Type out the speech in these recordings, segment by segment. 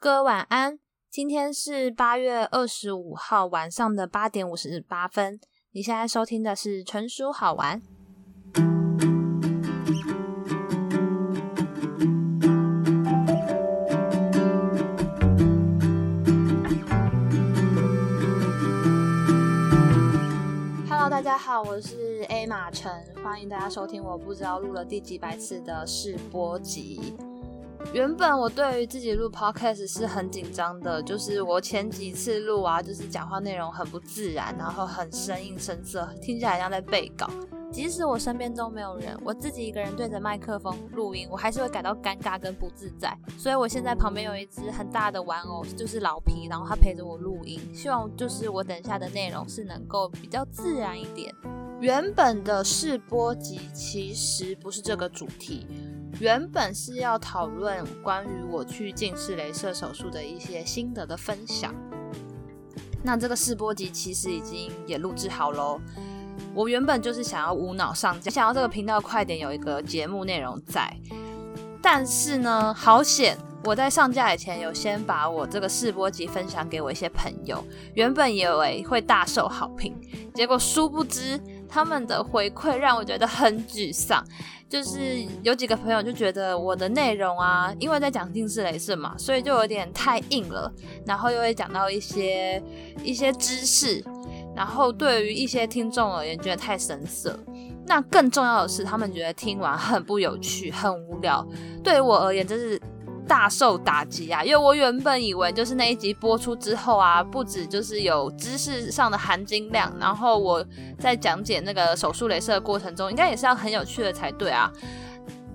哥晚安，今天是八月二十五号晚上的八点五十八分。你现在收听的是纯属好玩。Hello，大家好，我是 A 马晨，欢迎大家收听我不知道录了第几百次的试播集。原本我对于自己录 podcast 是很紧张的，就是我前几次录啊，就是讲话内容很不自然，然后很生硬生涩，听起来像在背稿。即使我身边都没有人，我自己一个人对着麦克风录音，我还是会感到尴尬跟不自在。所以我现在旁边有一只很大的玩偶，就是老皮，然后他陪着我录音，希望就是我等下的内容是能够比较自然一点。原本的试播集其实不是这个主题。原本是要讨论关于我去近视雷射手术的一些心得的分享。那这个试播集其实已经也录制好喽。我原本就是想要无脑上架，想要这个频道快点有一个节目内容在。但是呢，好险！我在上架以前有先把我这个试播集分享给我一些朋友，原本以为会大受好评，结果殊不知他们的回馈让我觉得很沮丧。就是有几个朋友就觉得我的内容啊，因为在讲近视雷射嘛，所以就有点太硬了，然后又会讲到一些一些知识，然后对于一些听众而言觉得太深涩。那更重要的是，他们觉得听完很不有趣、很无聊。对于我而言，这是。大受打击啊！因为我原本以为就是那一集播出之后啊，不止就是有知识上的含金量，然后我在讲解那个手术镭射的过程中，应该也是要很有趣的才对啊。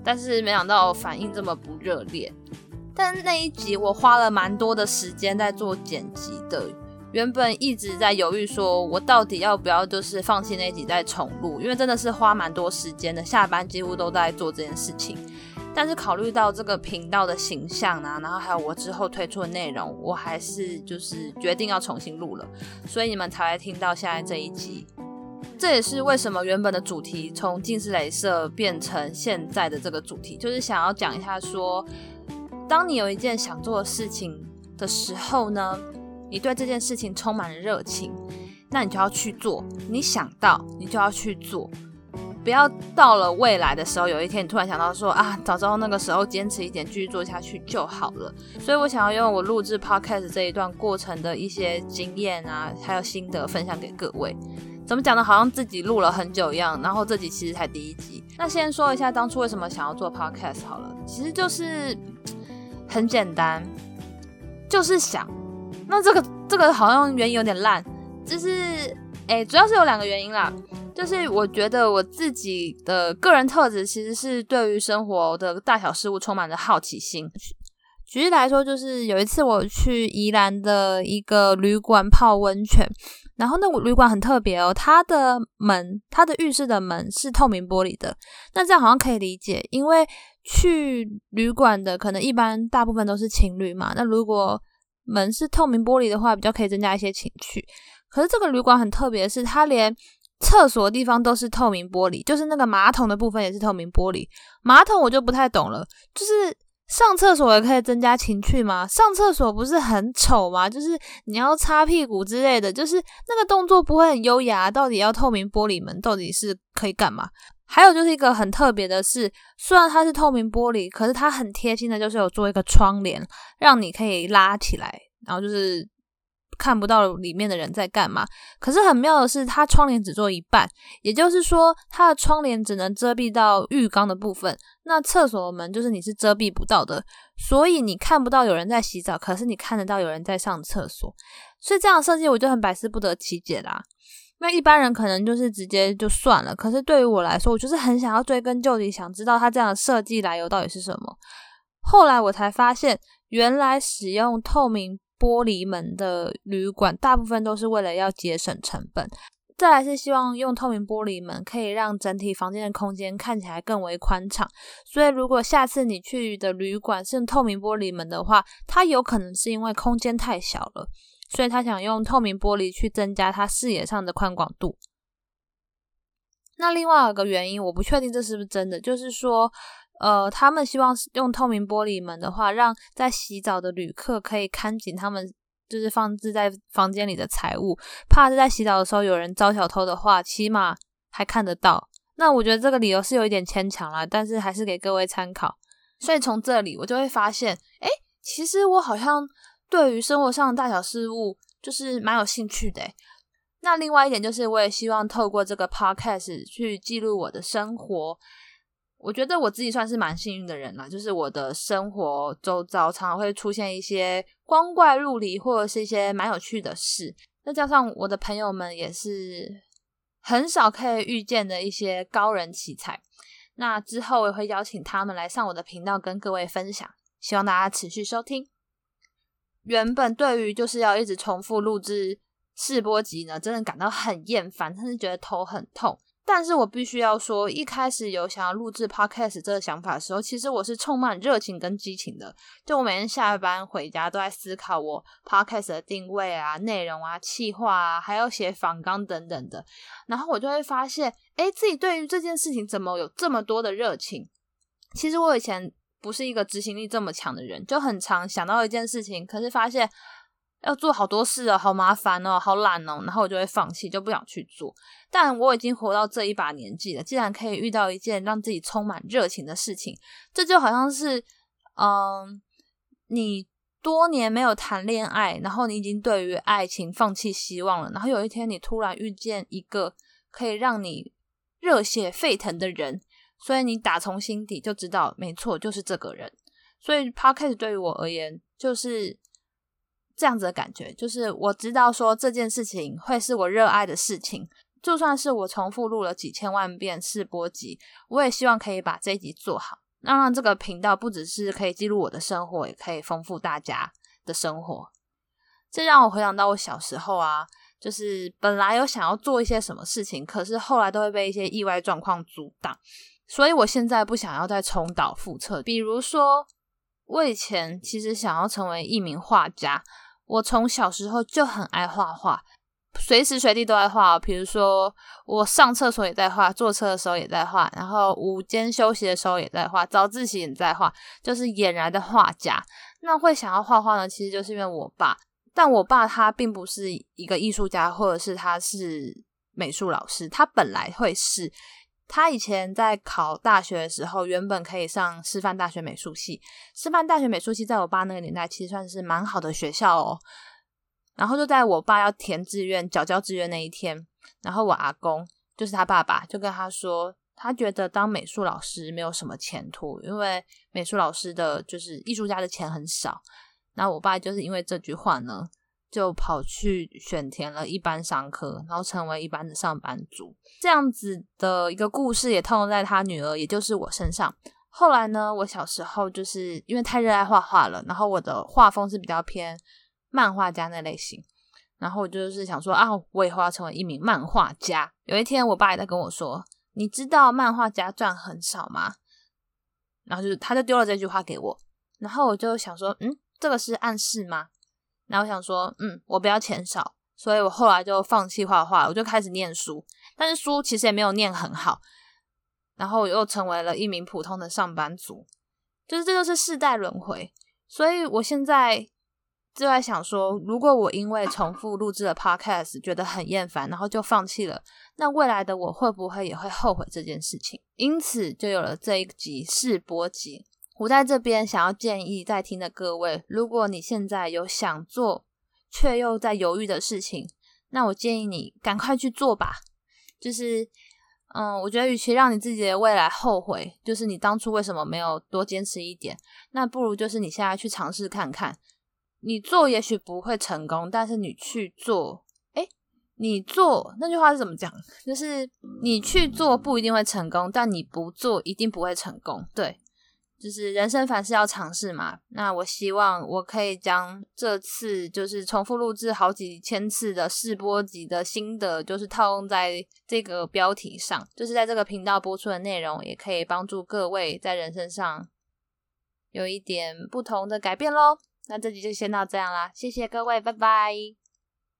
但是没想到反应这么不热烈。但那一集我花了蛮多的时间在做剪辑的，原本一直在犹豫，说我到底要不要就是放弃那一集再重录，因为真的是花蛮多时间的，下班几乎都在做这件事情。但是考虑到这个频道的形象啊，然后还有我之后推出的内容，我还是就是决定要重新录了，所以你们才会听到现在这一集。这也是为什么原本的主题从近视镭射变成现在的这个主题，就是想要讲一下说，当你有一件想做的事情的时候呢，你对这件事情充满了热情，那你就要去做，你想到你就要去做。不要到了未来的时候，有一天你突然想到说啊，早知道那个时候坚持一点，继续做下去就好了。所以我想要用我录制 podcast 这一段过程的一些经验啊，还有心得分享给各位。怎么讲呢？好像自己录了很久一样。然后这集其实才第一集。那先说一下当初为什么想要做 podcast 好了，其实就是很简单，就是想。那这个这个好像原因有点烂，就是哎，主要是有两个原因啦。就是我觉得我自己的个人特质其实是对于生活的大小事物充满着好奇心。举例来说，就是有一次我去宜兰的一个旅馆泡温泉，然后那个旅馆很特别哦，它的门，它的浴室的门是透明玻璃的。那这样好像可以理解，因为去旅馆的可能一般大部分都是情侣嘛。那如果门是透明玻璃的话，比较可以增加一些情趣。可是这个旅馆很特别，是它连厕所的地方都是透明玻璃，就是那个马桶的部分也是透明玻璃。马桶我就不太懂了，就是上厕所也可以增加情趣吗？上厕所不是很丑吗？就是你要擦屁股之类的，就是那个动作不会很优雅。到底要透明玻璃门，到底是可以干嘛？还有就是一个很特别的是，虽然它是透明玻璃，可是它很贴心的，就是有做一个窗帘，让你可以拉起来，然后就是。看不到里面的人在干嘛，可是很妙的是，它窗帘只做一半，也就是说，它的窗帘只能遮蔽到浴缸的部分，那厕所的门就是你是遮蔽不到的，所以你看不到有人在洗澡，可是你看得到有人在上厕所，所以这样设计我就很百思不得其解啦。那一般人可能就是直接就算了，可是对于我来说，我就是很想要追根究底，想知道它这样的设计来由到底是什么。后来我才发现，原来使用透明。玻璃门的旅馆大部分都是为了要节省成本，再来是希望用透明玻璃门可以让整体房间的空间看起来更为宽敞。所以如果下次你去的旅馆是透明玻璃门的话，它有可能是因为空间太小了，所以他想用透明玻璃去增加它视野上的宽广度。那另外有个原因，我不确定这是不是真的，就是说。呃，他们希望用透明玻璃门的话，让在洗澡的旅客可以看紧他们就是放置在房间里的财物，怕是在洗澡的时候有人招小偷的话，起码还看得到。那我觉得这个理由是有一点牵强啦，但是还是给各位参考。所以从这里我就会发现，哎，其实我好像对于生活上的大小事物就是蛮有兴趣的。那另外一点就是，我也希望透过这个 podcast 去记录我的生活。我觉得我自己算是蛮幸运的人啦，就是我的生活周遭常常会出现一些光怪陆离或者是一些蛮有趣的事。再加上我的朋友们也是很少可以遇见的一些高人奇才。那之后我也会邀请他们来上我的频道跟各位分享，希望大家持续收听。原本对于就是要一直重复录制试播集呢，真的感到很厌烦，甚至觉得头很痛。但是我必须要说，一开始有想要录制 podcast 这个想法的时候，其实我是充满热情跟激情的。就我每天下班回家都在思考我 podcast 的定位啊、内容啊、企划啊，还要写访纲等等的。然后我就会发现，哎，自己对于这件事情怎么有这么多的热情？其实我以前不是一个执行力这么强的人，就很常想到一件事情，可是发现。要做好多事哦，好麻烦哦，好懒哦，然后我就会放弃，就不想去做。但我已经活到这一把年纪了，既然可以遇到一件让自己充满热情的事情，这就好像是，嗯，你多年没有谈恋爱，然后你已经对于爱情放弃希望了，然后有一天你突然遇见一个可以让你热血沸腾的人，所以你打从心底就知道，没错，就是这个人。所以 Podcast 对于我而言，就是。这样子的感觉，就是我知道说这件事情会是我热爱的事情，就算是我重复录了几千万遍试播集，我也希望可以把这一集做好，让让这个频道不只是可以记录我的生活，也可以丰富大家的生活。这让我回想到我小时候啊，就是本来有想要做一些什么事情，可是后来都会被一些意外状况阻挡，所以我现在不想要再重蹈覆辙。比如说，我以前其实想要成为一名画家。我从小时候就很爱画画，随时随地都在画。比如说，我上厕所也在画，坐车的时候也在画，然后午间休息的时候也在画，早自习也在画，就是俨然的画家。那会想要画画呢，其实就是因为我爸。但我爸他并不是一个艺术家，或者是他是美术老师，他本来会是。他以前在考大学的时候，原本可以上师范大学美术系。师范大学美术系在我爸那个年代，其实算是蛮好的学校哦。然后就在我爸要填志愿、缴交志愿那一天，然后我阿公就是他爸爸，就跟他说，他觉得当美术老师没有什么前途，因为美术老师的就是艺术家的钱很少。然后我爸就是因为这句话呢。就跑去选填了一般商科，然后成为一般的上班族。这样子的一个故事也套用在他女儿，也就是我身上。后来呢，我小时候就是因为太热爱画画了，然后我的画风是比较偏漫画家那类型。然后我就是想说啊，我以后要成为一名漫画家。有一天，我爸也在跟我说：“你知道漫画家赚很少吗？”然后就是他就丢了这句话给我，然后我就想说：“嗯，这个是暗示吗？”然后我想说，嗯，我不要钱少，所以我后来就放弃画画，我就开始念书。但是书其实也没有念很好，然后我又成为了一名普通的上班族，就是这就是世代轮回。所以我现在就在想说，如果我因为重复录制了 podcast 觉得很厌烦，然后就放弃了，那未来的我会不会也会后悔这件事情？因此就有了这一集试播集。我在这边想要建议在听的各位，如果你现在有想做却又在犹豫的事情，那我建议你赶快去做吧。就是，嗯，我觉得与其让你自己的未来后悔，就是你当初为什么没有多坚持一点，那不如就是你现在去尝试看看。你做也许不会成功，但是你去做，诶，你做那句话是怎么讲？就是你去做不一定会成功，但你不做一定不会成功。对。就是人生凡事要尝试嘛，那我希望我可以将这次就是重复录制好几千次的试播集的心得，就是套用在这个标题上，就是在这个频道播出的内容，也可以帮助各位在人生上有一点不同的改变喽。那这集就先到这样啦，谢谢各位，拜拜。